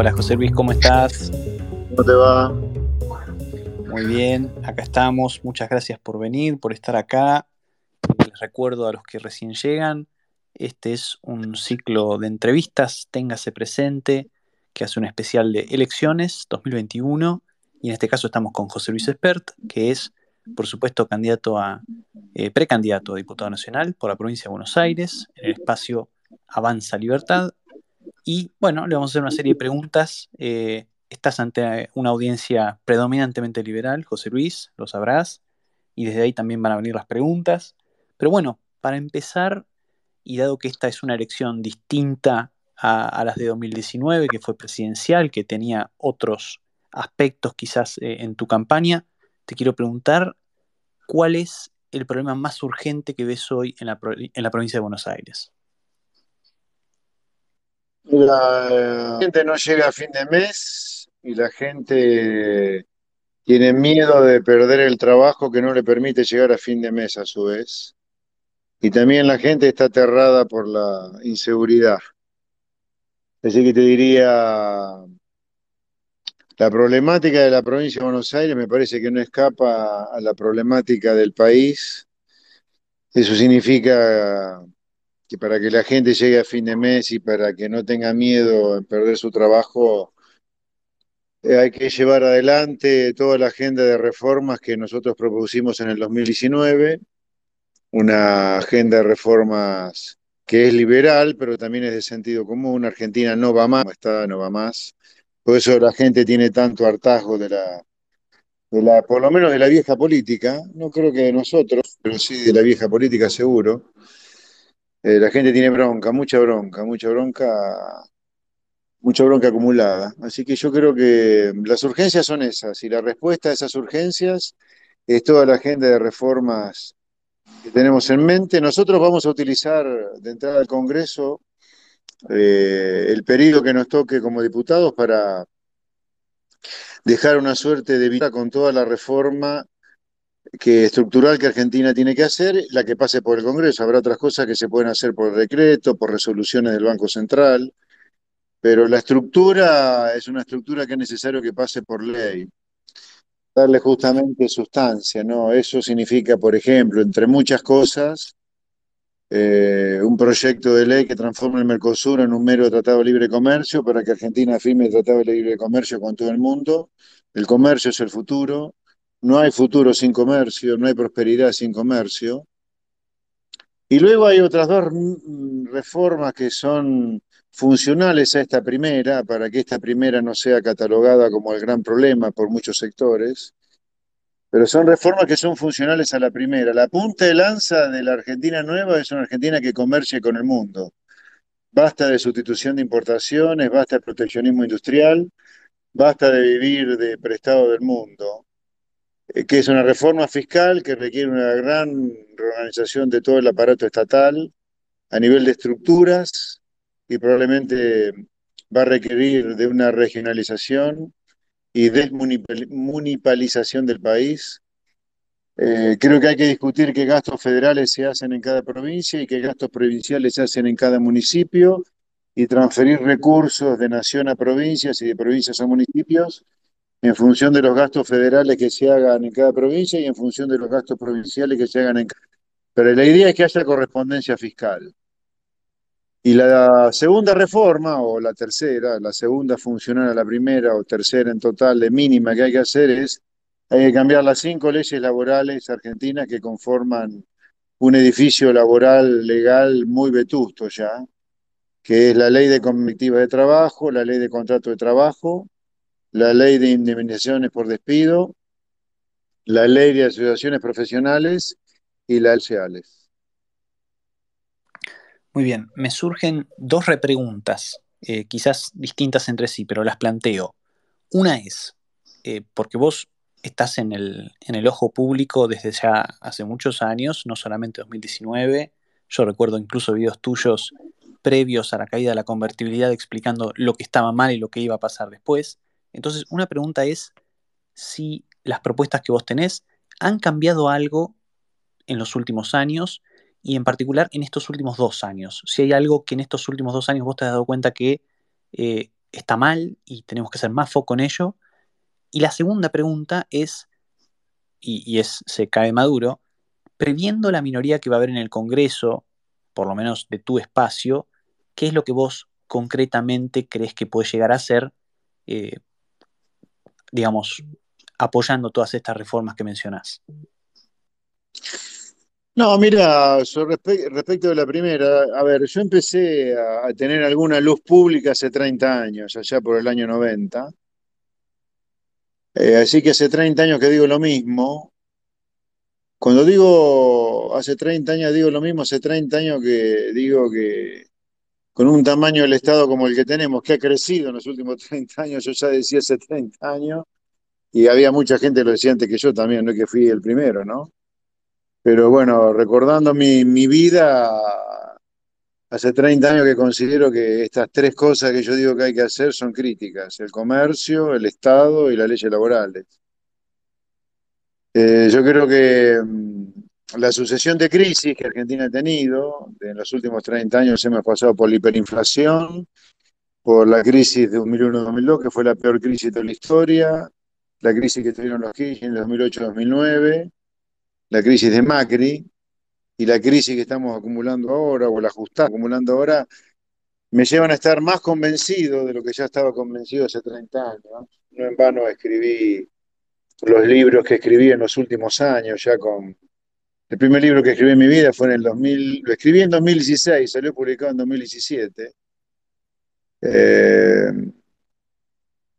Hola José Luis, ¿cómo estás? ¿Cómo te va? Muy bien, acá estamos. Muchas gracias por venir, por estar acá. Les recuerdo a los que recién llegan, este es un ciclo de entrevistas, téngase presente, que hace un especial de elecciones 2021 y en este caso estamos con José Luis Espert, que es, por supuesto, candidato a, eh, precandidato a diputado nacional por la provincia de Buenos Aires, en el espacio Avanza Libertad. Y bueno, le vamos a hacer una serie de preguntas. Eh, estás ante una audiencia predominantemente liberal, José Luis, lo sabrás, y desde ahí también van a venir las preguntas. Pero bueno, para empezar, y dado que esta es una elección distinta a, las de 2019, que fue presidencial, que tenía otros aspectos quizás eh, en tu campaña, te quiero preguntar cuál es el problema más urgente que ves hoy en la, en la provincia de Buenos Aires. La gente no llega a fin de mes y la gente tiene miedo de perder el trabajo que no le permite llegar a fin de mes a su vez. Y también la gente está aterrada por la inseguridad. Así que te diría, la problemática de la provincia de Buenos Aires me parece que no escapa a la problemática del país. Eso significa que para que la gente llegue a fin de mes y para que no tenga miedo en perder su trabajo, eh, hay que llevar adelante toda la agenda de reformas que nosotros propusimos en el 2019, una agenda de reformas que es liberal, pero también es de sentido común. Argentina no va más, está, no va más. Por eso la gente tiene tanto hartazgo de la, de la, por lo menos de la vieja política, no creo que de nosotros, pero sí de la vieja política seguro. Eh, la gente tiene bronca, mucha bronca, mucha bronca, mucha bronca acumulada. Así que yo creo que las urgencias son esas, y la respuesta a esas urgencias es toda la agenda de reformas que tenemos en mente. Nosotros vamos a utilizar de entrada al Congreso eh, el periodo que nos toque como diputados para dejar una suerte de vida con toda la reforma que estructural que Argentina tiene que hacer, la que pase por el Congreso. Habrá otras cosas que se pueden hacer por decreto, por resoluciones del Banco Central, pero la estructura es una estructura que es necesario que pase por ley. Darle justamente sustancia, ¿no? Eso significa, por ejemplo, entre muchas cosas, eh, un proyecto de ley que transforme el Mercosur en un mero tratado de libre comercio para que Argentina firme el tratado de libre comercio con todo el mundo. El comercio es el futuro, no hay futuro sin comercio, no hay prosperidad sin comercio. Y luego hay otras dos reformas que son funcionales a esta primera, para que esta primera no sea catalogada como el gran problema por muchos sectores, pero son reformas que son funcionales a la primera. La punta de lanza de la Argentina nueva es una Argentina que comercie con el mundo. Basta de sustitución de importaciones, basta de proteccionismo industrial, basta de vivir de prestado del mundo. Eh, que es una reforma fiscal que requiere una gran reorganización de todo el aparato estatal a nivel de estructuras y probablemente va a requerir de una regionalización y desmunicipalización del país. Eh, creo que hay que discutir qué gastos federales se hacen en cada provincia y qué gastos provinciales se hacen en cada municipio y transferir recursos de nación a provincias y de provincias a municipios en función de los gastos federales que se hagan en cada provincia y en función de los gastos provinciales que se hagan en cada... Pero la idea es que haya correspondencia fiscal. Y la segunda reforma, o la tercera, la segunda funcional a la primera, o tercera en total de mínima que hay que hacer es, hay que cambiar las cinco leyes laborales argentinas que conforman un edificio laboral legal muy vetusto ya, que es la ley de comitiva de trabajo, la ley de contrato de trabajo, la ley de indemnizaciones por despido, la ley de asociaciones profesionales y las sociales. Muy bien, me surgen dos repreguntas, eh, quizás distintas entre sí, pero las planteo. Una es, eh, porque vos estás en el, en el ojo público desde ya hace muchos años, no solamente 2019, yo recuerdo incluso videos tuyos previos a la caída de la convertibilidad explicando lo que estaba mal y lo que iba a pasar después. Entonces, una pregunta es si las propuestas que vos tenés han cambiado algo en los últimos años y en particular en estos últimos dos años. Si hay algo que en estos últimos dos años vos te has dado cuenta que eh, está mal y tenemos que hacer más foco en ello. Y la segunda pregunta es, y, es, se cae maduro, previendo la minoría que va a haber en el Congreso, por lo menos de tu espacio, ¿qué es lo que vos concretamente crees que puede llegar a ser, eh, digamos, apoyando todas estas reformas que mencionás? No, mira, respecto de la primera, a ver, yo empecé a, tener alguna luz pública hace 30 años, allá por el año 90. Eh, así que hace 30 años que digo lo mismo. Cuando digo hace 30 años digo lo mismo, hace 30 años que digo que con un tamaño del Estado como el que tenemos, que ha crecido en los últimos 30 años, yo ya decía hace 30 años, y había mucha gente que lo decía antes que yo también, no es que fui el primero, ¿no? Pero bueno, recordando mi, vida, hace 30 años que considero que estas tres cosas que yo digo que hay que hacer son críticas, el comercio, el Estado y las leyes laborales. Eh, yo creo que mm, la sucesión de crisis que Argentina ha tenido, en los últimos 30 años hemos pasado por la hiperinflación, por la crisis de 2001-2002, que fue la peor crisis de la historia, la crisis que tuvieron los Kirchner en 2008-2009, la crisis de Macri y la crisis que estamos acumulando ahora, o la ajustada acumulando ahora, me llevan a estar más convencido de lo que ya estaba convencido hace 30 años. No en vano escribí los libros que escribí en los últimos años, ya con... El primer libro que escribí en mi vida fue en el 2000, lo escribí en 2016, salió publicado en 2017. Eh,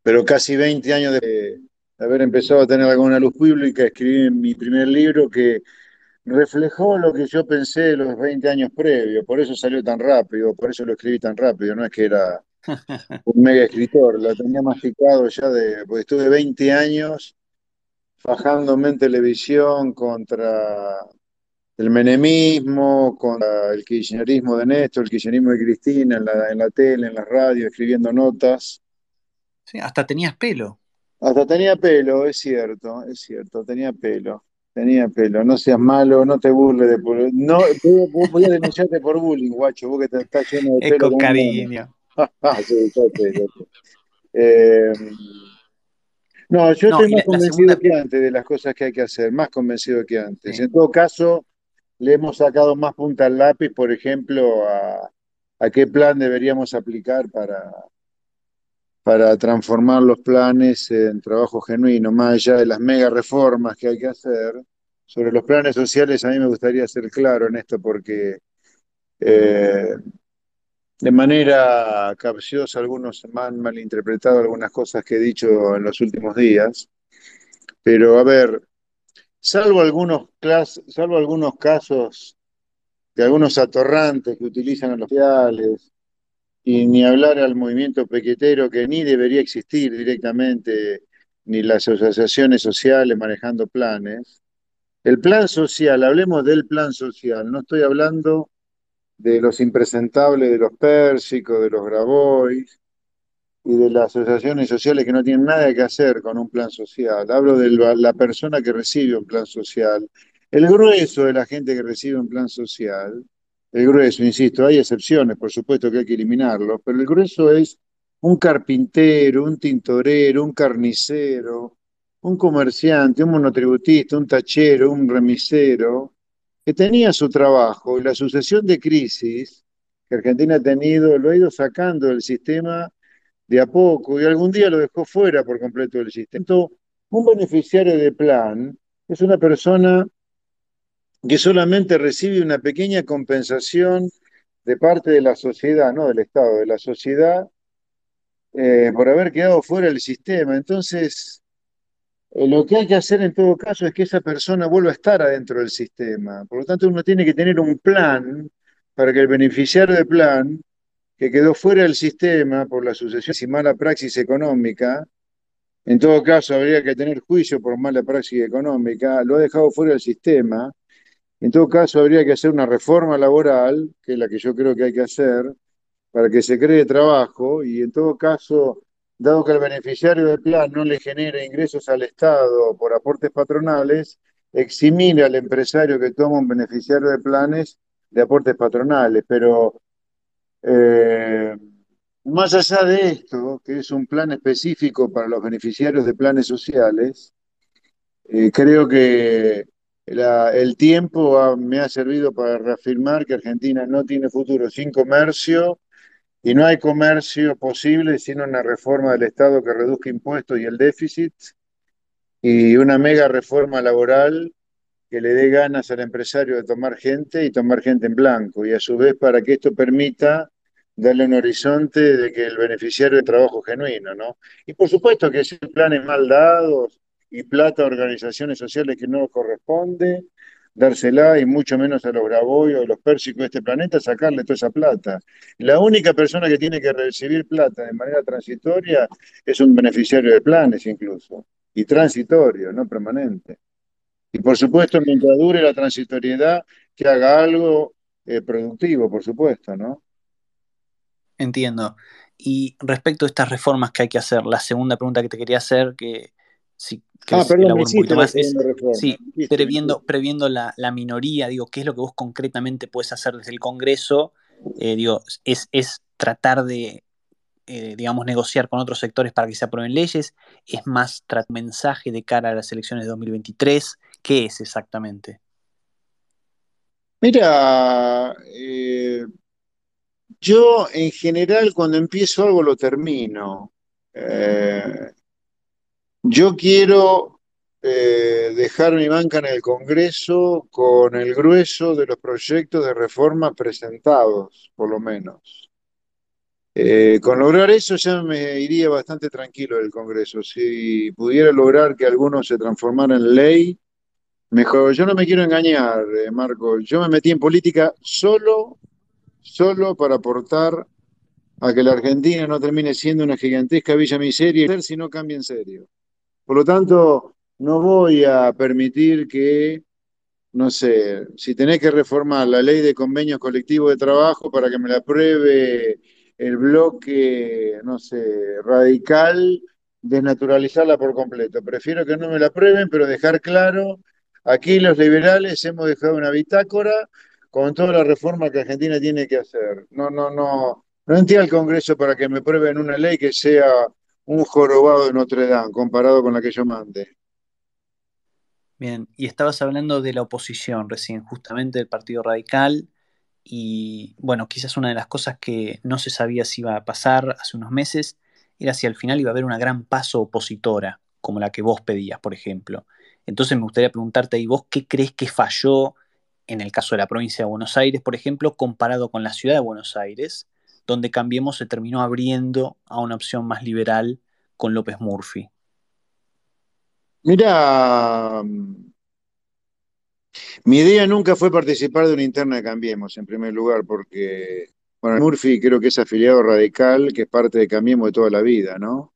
pero casi 20 años de, haber empezado a tener alguna luz pública, escribí mi primer libro que reflejó lo que yo pensé los 20 años previos, por eso salió tan rápido, por eso lo escribí tan rápido, no es que era un mega escritor, lo tenía masticado ya de, porque estuve 20 años fajándome en televisión contra el menemismo, contra el kirchnerismo de Néstor, el kirchnerismo de Cristina, en la, en la tele, en la radio, escribiendo notas. Sí, hasta tenías pelo. Hasta tenía pelo, es cierto, es cierto, tenía pelo. Tenía pelo, no seas malo, no te burles de No, voy a denunciarte por bullying, guacho, vos que te estás lleno de pelo. Es con cariño. Eh, no, yo estoy más convencido que antes de las cosas que hay que hacer, más convencido que antes. En todo caso, le hemos sacado más punta al lápiz, por ejemplo, a, qué plan deberíamos aplicar para, transformar los planes en trabajo genuino, más allá de las mega reformas que hay que hacer. Sobre los planes sociales, a mí me gustaría ser claro en esto porque eh, de manera capciosa algunos han malinterpretado algunas cosas que he dicho en los últimos días, pero a ver, salvo algunos, salvo algunos casos de algunos atorrantes que utilizan a los sociales, y ni hablar al movimiento pequetero que ni debería existir directamente, ni las asociaciones sociales manejando planes. El plan social, hablemos del plan social, no estoy hablando de los impresentables de los pérsicos, de los grabois y de las asociaciones sociales que no tienen nada que hacer con un plan social. Hablo de la persona que recibe un plan social. El grueso de la gente que recibe un plan social el grueso, insisto, hay excepciones, por supuesto que hay que eliminarlos, pero el grueso es un carpintero, un tintorero, un carnicero, un comerciante, un monotributista, un tachero, un remisero, que tenía su trabajo y la sucesión de crisis que Argentina ha tenido lo ha ido sacando del sistema de a poco y algún día lo dejó fuera por completo del sistema. un beneficiario de plan es una persona que solamente recibe una pequeña compensación de parte de la sociedad, no del Estado, de la sociedad, eh, por haber quedado fuera del sistema. Entonces, eh, lo que hay que hacer en todo caso es que esa persona vuelva a estar adentro del sistema. Por lo tanto, uno tiene que tener un plan para que el beneficiario del plan, que quedó fuera del sistema por la sucesión y mala praxis económica, en todo caso habría que tener juicio por mala praxis económica, lo ha dejado fuera del sistema, en todo caso, habría que hacer una reforma laboral, que es la que yo creo que hay que hacer, para que se cree trabajo. Y en todo caso, dado que el beneficiario del plan no le genera ingresos al Estado por aportes patronales, eximir al empresario que toma un beneficiario de planes de aportes patronales. Pero eh, más allá de esto, que es un plan específico para los beneficiarios de planes sociales, eh, creo que la- el tiempo ha- me ha servido para reafirmar que Argentina no tiene futuro sin comercio y no hay comercio posible sin una reforma del Estado que reduzca impuestos y el déficit y una mega reforma laboral que le dé ganas al empresario de tomar gente y tomar gente en blanco, y a su vez para que esto permita darle un horizonte de que el beneficiario de trabajo genuino, ¿no? Y por supuesto que si planes mal dados y plata a organizaciones sociales que no corresponde, dársela y mucho menos a los graboyos, a los pérsicos de este planeta, sacarle toda esa plata. La única persona que tiene que recibir plata de manera transitoria es un beneficiario de planes incluso, y transitorio, no permanente. Y por supuesto, mientras dure la transitoriedad, que haga algo eh, productivo, por supuesto, ¿no? Entiendo. Y respecto a estas reformas que hay que hacer, la segunda pregunta que te quería hacer, que si Ah, perdón, me hiciste más, es, sí, previendo, previendo la, la minoría, digo, ¿qué es lo que vos concretamente puedes hacer desde el Congreso? Eh, digo, es, es tratar de, eh, digamos, negociar con otros sectores para que se aprueben leyes, es más mensaje de cara a las elecciones de 2023, ¿qué es exactamente? Mira, eh, yo en general cuando empiezo algo lo termino. Eh, yo quiero eh, dejar mi banca en el Congreso con el grueso de los proyectos de reforma presentados, por lo menos. Con lograr eso ya me iría bastante tranquilo del Congreso. Si pudiera lograr que algunos se transformaran en ley, mejor. Yo no me quiero engañar, eh, Marco. Yo me metí en política solo, solo para aportar a que la Argentina no termine siendo una gigantesca villa miseria, si no cambia en serio. Por lo tanto, no voy a permitir que no sé, si tenés que reformar la ley de convenios colectivos de trabajo para que me la apruebe el bloque, no sé, radical, desnaturalizarla por completo. Prefiero que no me la aprueben, pero dejar claro, aquí los liberales hemos dejado una bitácora con toda la reforma que Argentina tiene que hacer. No, no, no, no entiendo al Congreso para que me aprueben una ley que sea un jorobado de Notre Dame comparado con la que yo mande. Bien, y estabas hablando de la oposición recién, justamente del Partido Radical, y bueno, quizás una de las cosas que no se sabía si iba a pasar hace unos meses era si al final iba a haber una gran paso opositora, como la que vos pedías, por ejemplo. Entonces me gustaría preguntarte, ¿y vos qué crees que falló en el caso de la provincia de Buenos Aires, por ejemplo, comparado con la ciudad de Buenos Aires, donde Cambiemos se terminó abriendo a una opción más liberal con López Murphy? Mira, Mi idea nunca fue participar de una interna de Cambiemos, en primer lugar, porque, bueno, Murphy creo que es afiliado radical, que es parte de Cambiemos de toda la vida, ¿no?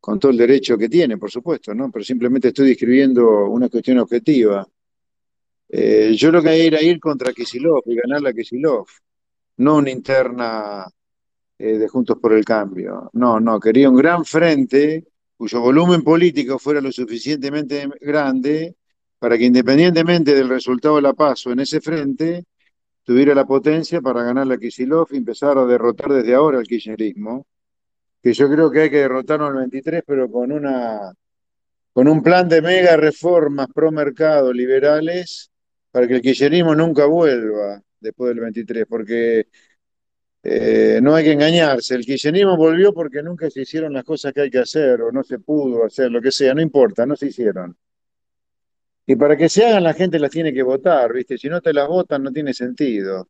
Con todo el derecho que tiene, por supuesto, ¿no? Pero simplemente estoy describiendo una cuestión objetiva. Eh, yo lo que era ir contra Kisilov y ganar la Kisilov, no una interna eh, de Juntos por el Cambio. No, no, quería un gran frente cuyo volumen político fuera lo suficientemente grande para que independientemente del resultado de la paso en ese frente, tuviera la potencia para ganar la Kisilov y empezar a derrotar desde ahora el kirchnerismo, que yo creo que hay que derrotarlo en el 23, pero con, una, con un plan de mega reformas pro mercado liberales para que el kirchnerismo nunca vuelva después del 23, porque eh, no hay que engañarse, el kirchnerismo volvió porque nunca se hicieron las cosas que hay que hacer o no se pudo hacer, lo que sea, no importa, no se hicieron. Y para que se hagan la gente las tiene que votar, ¿viste? Si no te las votan no tiene sentido.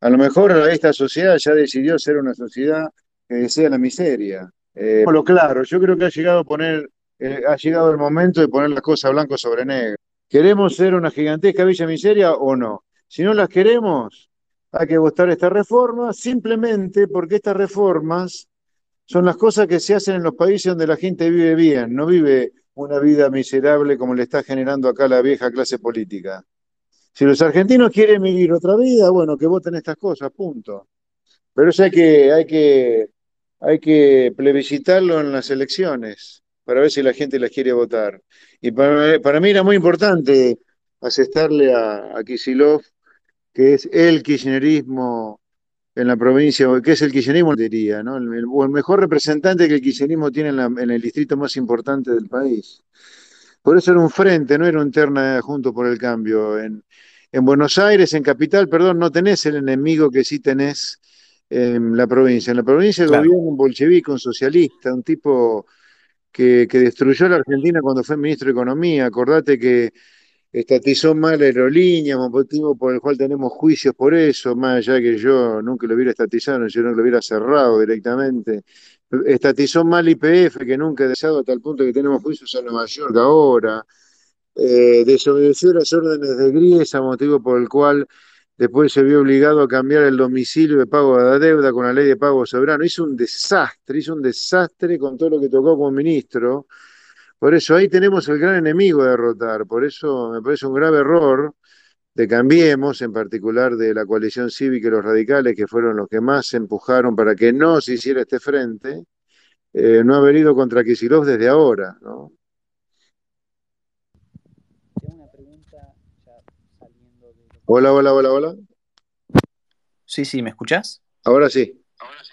A lo mejor esta sociedad ya decidió ser una sociedad que desea la miseria. Eh, lo claro, yo creo que ha llegado a poner, eh, ha llegado el momento de poner las cosas blanco sobre negro. ¿Queremos ser una gigantesca villa miseria o no? Si no las queremos, hay que votar esta reforma simplemente porque estas reformas son las cosas que se hacen en los países donde la gente vive bien, no vive una vida miserable como le está generando acá la vieja clase política. Si los argentinos quieren vivir otra vida, bueno, que voten estas cosas, punto. Pero eso que, hay que, hay que plebiscitarlo en las elecciones para ver si la gente las quiere votar. Y para, mí era muy importante asestarle a, a Kisilov, que es el kirchnerismo en la provincia, que es el kirchnerismo, diría. El, el mejor representante que el kirchnerismo tiene en, la, en, el distrito más importante del país. Por eso era un frente, no era un terna junto por el cambio. En, en Buenos Aires, en Capital, perdón, no tenés el enemigo que sí tenés en la provincia. En la provincia claro. gobierna un bolchevique, un socialista, un tipo que, que, destruyó la Argentina cuando fue ministro de Economía. Acordate que estatizó mal la aerolínea, motivo por el cual tenemos juicios por eso, más allá que yo nunca lo hubiera estatizado, yo no lo hubiera cerrado directamente. Estatizó mal IPF, que nunca he deseado a tal punto que tenemos juicios en Nueva York ahora. Eh, desobedeció las órdenes de Griesa, motivo por el cual después se vio obligado a cambiar el domicilio de pago de la deuda con la ley de pago soberano. Hizo un desastre, hizo un desastre con todo lo que tocó como ministro. Por eso ahí tenemos el gran enemigo a derrotar. Por eso me parece un grave error de Cambiemos, en particular de la coalición cívica y los radicales, que fueron los que más empujaron para que no se hiciera este frente, eh, no haber ido contra Kisilov desde ahora. ¿no? Hola, hola, hola, hola. Sí, sí, ¿me escuchás? Ahora sí. Ahora sí.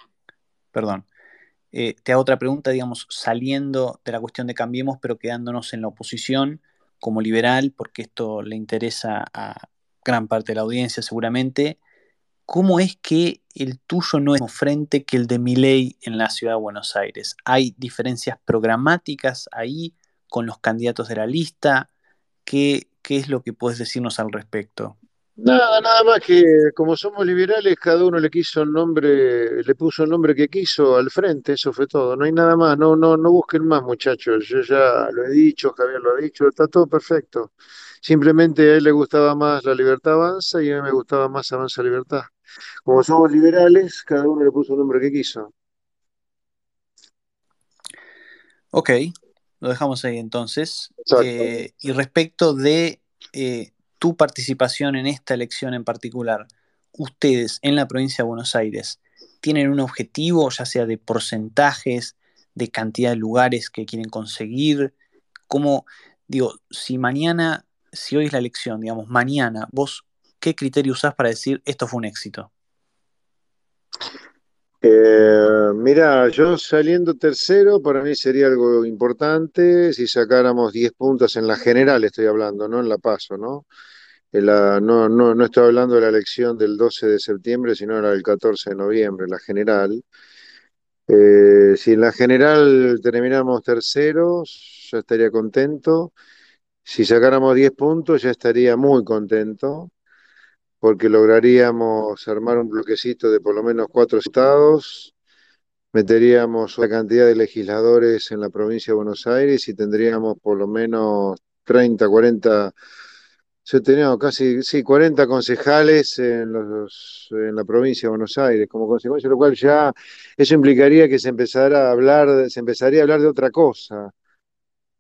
Perdón. Eh, te hago otra pregunta, digamos, saliendo de la cuestión de Cambiemos, pero quedándonos en la oposición como liberal, porque esto le interesa a gran parte de la audiencia seguramente. ¿Cómo es que el tuyo no es mismo frente que el de Milei en la ciudad de Buenos Aires? ¿Hay diferencias programáticas ahí con los candidatos de la lista? ¿Qué, qué es lo que puedes decirnos al respecto? Nada, nada más que como somos liberales, cada uno le quiso el nombre, le puso el nombre que quiso al frente, eso fue todo. No hay nada más, no, no, no busquen más, muchachos. Yo ya lo he dicho, Javier lo ha dicho, está todo perfecto. Simplemente a él le gustaba más la libertad avanza y a mí me gustaba más avanza libertad. Como somos liberales, cada uno le puso el nombre que quiso. Ok, lo dejamos ahí entonces. Eh, y respecto de eh, tu participación en esta elección en particular, ustedes en la provincia de Buenos Aires, ¿tienen un objetivo, ya sea de porcentajes, de cantidad de lugares que quieren conseguir? ¿Cómo, digo, si mañana, si hoy es la elección, digamos, mañana, vos, ¿qué criterio usás para decir esto fue un éxito? Eh, mira, yo saliendo tercero, para mí sería algo importante si sacáramos 10 puntos en la general, estoy hablando, no en la paso, ¿no? La, no, no, no estoy hablando de la elección del 12 de septiembre, sino la del 14 de noviembre, la general. Eh, si en la general terminamos terceros, ya estaría contento. Si sacáramos 10 puntos, ya estaría muy contento, porque lograríamos armar un bloquecito de por lo menos cuatro estados, meteríamos la cantidad de legisladores en la provincia de Buenos Aires y tendríamos por lo menos 30, 40 yo tenía casi sí, 40 concejales en, los, en la provincia de Buenos Aires, como consecuencia lo cual ya eso implicaría que se empezara a hablar, se empezaría a hablar de otra cosa.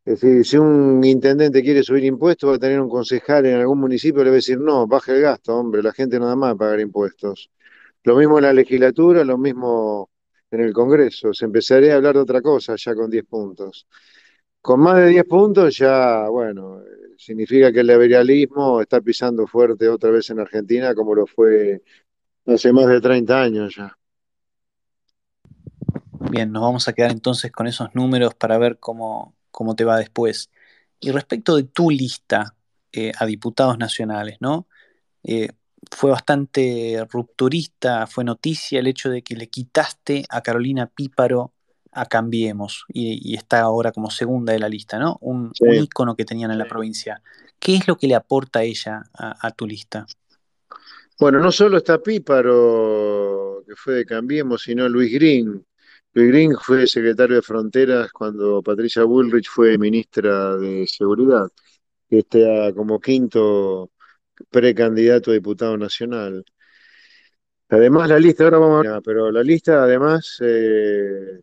Es decir, si un intendente quiere subir impuestos, va a tener un concejal en algún municipio, le va a decir, no, baje el gasto, hombre, la gente nada más va a pagar impuestos. Lo mismo en la legislatura, lo mismo en el Congreso. Se empezaría a hablar de otra cosa ya con 10 puntos. Con más de 10 puntos ya, bueno, significa que el liberalismo está pisando fuerte otra vez en Argentina como lo fue hace más de 30 años ya. Bien, nos vamos a quedar entonces con esos números para ver cómo, cómo te va después. Y respecto de tu lista eh, a diputados nacionales, ¿no? Eh, fue bastante rupturista, fue noticia el hecho de que le quitaste a Carolina Píparo a Cambiemos y, y, está ahora como segunda de la lista, ¿no? Un, sí. un, ícono que tenían en la provincia. ¿Qué es lo que le aporta ella a, a, tu lista? Bueno, no solo está Píparo, que fue de Cambiemos, sino Luis Green. Luis Green fue secretario de Fronteras cuando Patricia Bullrich fue ministra de Seguridad, que está como quinto precandidato a diputado nacional. Además, la lista, ahora vamos a pero la lista además eh,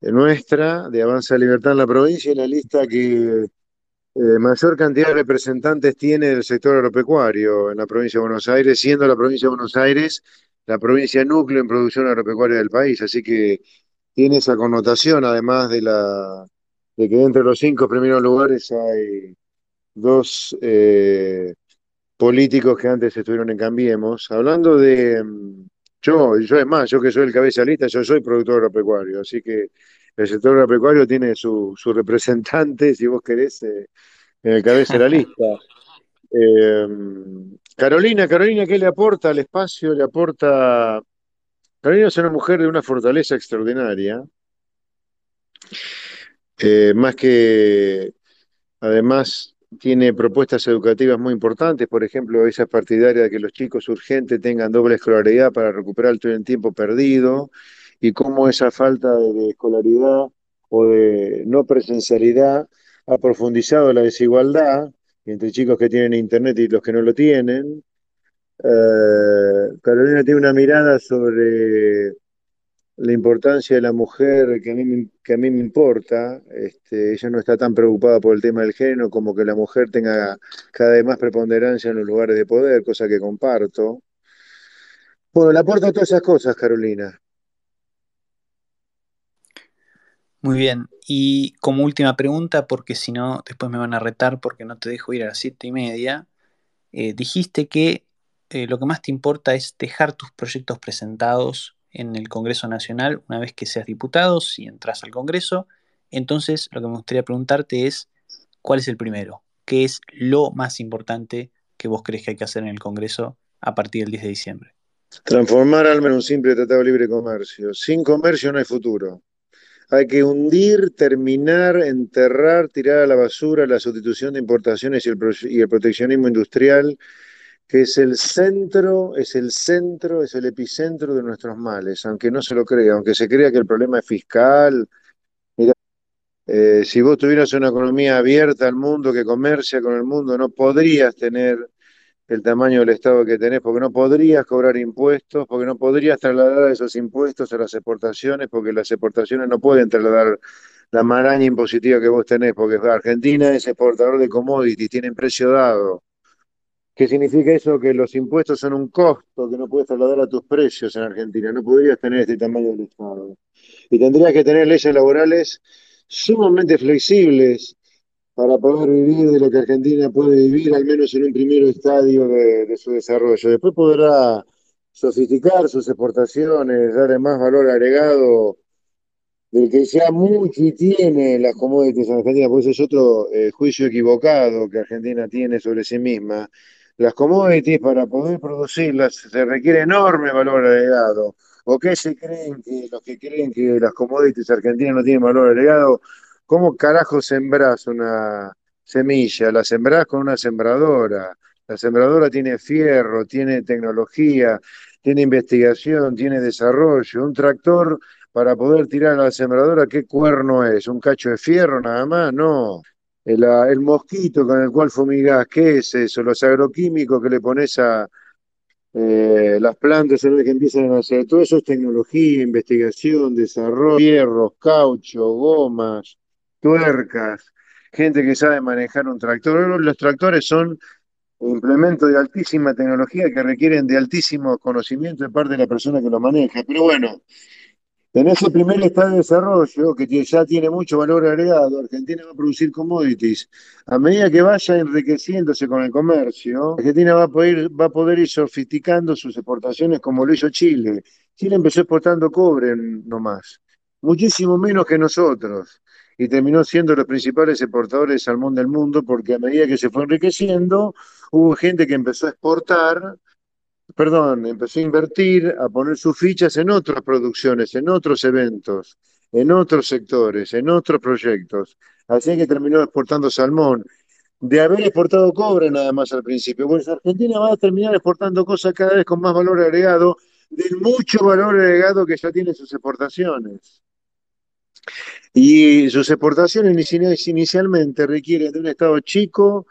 nuestra de Avanza Libertad en la provincia es la lista que eh, mayor cantidad de representantes tiene el sector agropecuario en la provincia de Buenos Aires, siendo la provincia de Buenos Aires la provincia núcleo en producción agropecuaria del país, así que tiene esa connotación, además de la de que entre los cinco primeros lugares hay dos eh, políticos que antes estuvieron en Cambiemos. Hablando de, Yo, yo es más, yo que soy el cabeza lista, yo soy productor agropecuario, así que el sector agropecuario tiene su, su representante, si vos querés, eh, en el cabeza de la lista. Eh, Carolina, Carolina, ¿qué le aporta al espacio? Le aporta. Carolina es una mujer de una fortaleza extraordinaria. Eh, más que, además, tiene propuestas educativas muy importantes, por ejemplo, esa partidaria de que los chicos urgentes tengan doble escolaridad para recuperar el tiempo perdido, y cómo esa falta de escolaridad o de no presencialidad ha profundizado la desigualdad entre chicos que tienen internet y los que no lo tienen. Eh, Carolina tiene una mirada sobre la importancia de la mujer que a mí, que a mí me importa. Este, ella no está tan preocupada por el tema del género como que la mujer tenga cada vez más preponderancia en los lugares de poder, cosa que comparto. Bueno, le aporta todas esas cosas, Carolina. Muy bien, y como última pregunta, porque si no, después me van a retar porque no te dejo ir a las siete y media, eh, dijiste que eh, lo que más te importa es dejar tus proyectos presentados en el Congreso Nacional una vez que seas diputado, si entras al Congreso. Entonces, lo que me gustaría preguntarte es, ¿cuál es el primero? ¿Qué es lo más importante que vos crees que hay que hacer en el Congreso a partir del 10 de diciembre? Transformar Alma en un simple tratado de libre comercio. Sin comercio no hay futuro. Hay que hundir, terminar, enterrar, tirar a la basura la sustitución de importaciones y el proteccionismo industrial que es el centro, es el centro, es el epicentro de nuestros males, aunque no se lo crea, aunque se crea que el problema es fiscal. Mira, eh, si vos tuvieras una economía abierta al mundo, que comercia con el mundo, no podrías tener el tamaño del Estado que tenés, porque no podrías cobrar impuestos, porque no podrías trasladar esos impuestos a las exportaciones, porque las exportaciones no pueden trasladar la maraña impositiva que vos tenés, porque Argentina es exportador de commodities, tienen precio dado ¿Qué significa eso? Que los impuestos son un costo que no puedes trasladar a tus precios en Argentina. No podrías tener este tamaño del Estado. Y tendrías que tener leyes laborales sumamente flexibles para poder vivir de lo que Argentina puede vivir, al menos en un primer estadio de, su desarrollo. Después podrá sofisticar sus exportaciones, darle más valor agregado del que ya mucho y tiene las commodities en Argentina, pues es otro eh, juicio equivocado que Argentina tiene sobre sí misma las commodities para poder producirlas se requiere enorme valor agregado. ¿O qué se creen que los que creen que las commodities argentinas no tienen valor agregado? ¿Cómo carajo sembrás una semilla? La sembrás con una sembradora. La sembradora tiene fierro, tiene tecnología, tiene investigación, tiene desarrollo. Un tractor para poder tirar a la sembradora, ¿qué cuerno es? ¿Un cacho de fierro nada más? No el, mosquito con el cual fumigás, ¿qué es eso? Los agroquímicos que le pones a eh, las plantas a que empiezan a hacer. Todo eso es tecnología, investigación, desarrollo, hierros, caucho, gomas, tuercas, gente que sabe manejar un tractor. Los tractores son implementos de altísima tecnología que requieren de altísimo conocimiento de parte de la persona que lo maneja. Pero bueno, en ese primer estado de desarrollo, que ya tiene mucho valor agregado, Argentina va a producir commodities. A medida que vaya enriqueciéndose con el comercio, Argentina va a poder, ir sofisticando sus exportaciones como lo hizo Chile. Chile empezó exportando cobre nomás, muchísimo menos que nosotros, y terminó siendo los principales exportadores de salmón del mundo porque a medida que se fue enriqueciendo, hubo gente que empezó a exportar perdón, empezó a invertir, a poner sus fichas en otras producciones, en otros eventos, en otros sectores, en otros proyectos. Así que terminó exportando salmón. De haber exportado cobre nada más al principio. Pues Argentina va a terminar exportando cosas cada vez con más valor agregado, del mucho valor agregado que ya tiene sus exportaciones. Y sus exportaciones inicialmente requieren de un Estado chico,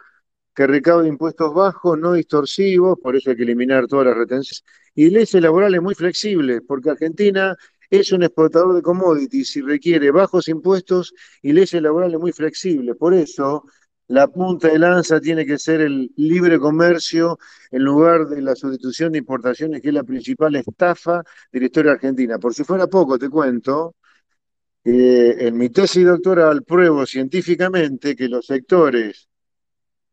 que recaude impuestos bajos, no distorsivos, por eso hay que eliminar todas las retenciones, y leyes laborales muy flexibles, porque Argentina es un exportador de commodities y requiere bajos impuestos y leyes laborales muy flexibles. Por eso, la punta de lanza tiene que ser el libre comercio en lugar de la sustitución de importaciones, que es la principal estafa de la historia argentina. Por si fuera poco, te cuento, que en mi tesis doctoral pruebo científicamente que los sectores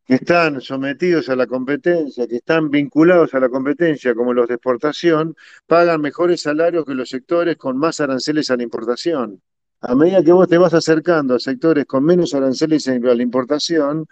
que están sometidos a la competencia, que están vinculados a la competencia, como los de exportación, pagan mejores salarios que los sectores con más aranceles a la importación. A medida que vos te vas acercando a sectores con menos aranceles a la importación,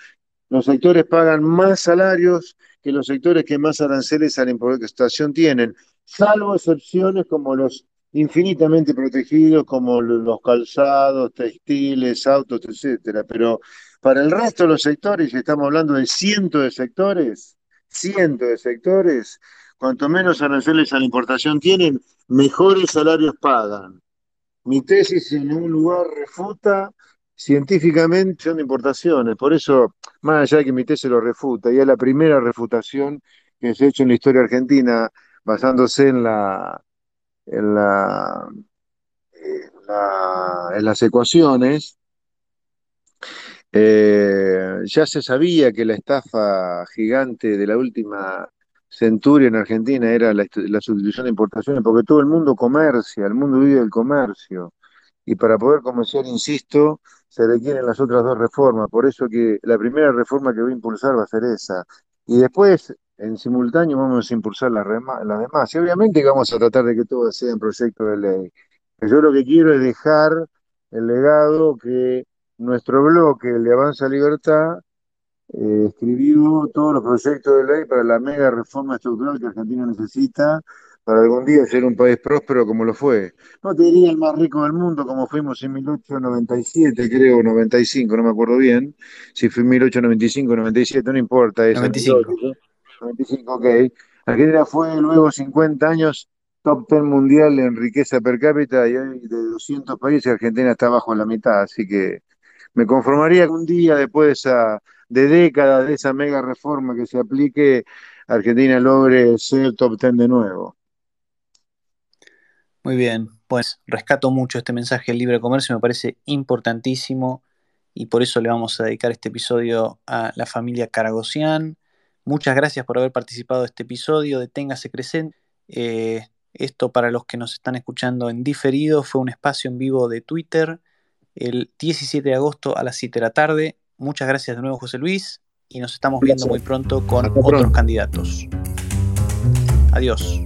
los sectores pagan más salarios que los sectores que más aranceles a la importación tienen, salvo excepciones como los infinitamente protegidos, como los calzados, textiles, autos, etcétera. Pero para el resto de los sectores, y estamos hablando de cientos de sectores, cientos de sectores, cuanto menos aranceles a la importación tienen, mejores salarios pagan. Mi tesis en un lugar refuta científicamente son importaciones, por eso, más allá de que mi tesis lo refuta, y es la primera refutación que se ha hecho en la historia argentina basándose en la en, la, en las ecuaciones, eh, ya se sabía que la estafa gigante de la última centuria en Argentina era la, la, sustitución de importaciones, porque todo el mundo comercia, el mundo vive del comercio. Y para poder comerciar, insisto, se requieren las otras dos reformas. Por eso que la primera reforma que voy a impulsar va a ser esa. Y después, en simultáneo, vamos a impulsar las, demás. Y obviamente vamos a tratar de que todo sea en proyecto de ley. Yo lo que quiero es dejar el legado que nuestro bloque, el de Avanza Libertad, eh, escribió todos los proyectos de ley para la mega reforma estructural que Argentina necesita para algún día ser un país próspero como lo fue. No te diría el más rico del mundo como fuimos en 1897, creo, 95, no me acuerdo bien. Si fue en 1895, 97, no importa. Eso, 95. 95, ok. Argentina fue luego 50 años top 10 mundial en riqueza per cápita y hoy de 200 países Argentina está bajo la mitad, así que me conformaría que un día después de, esa, de décadas de esa mega reforma que se aplique, Argentina logre ser top 10 de nuevo. Muy bien, pues rescato mucho este mensaje del libre comercio, me parece importantísimo y por eso le vamos a dedicar este episodio a la familia Caragosian. Muchas gracias por haber participado de este episodio de Téngase Crescente. Eh, esto para los que nos están escuchando en diferido fue un espacio en vivo de Twitter el 17 de agosto a las 7 de la tarde. Muchas gracias de nuevo José Luis y nos estamos viendo muy pronto con otros candidatos. Adiós.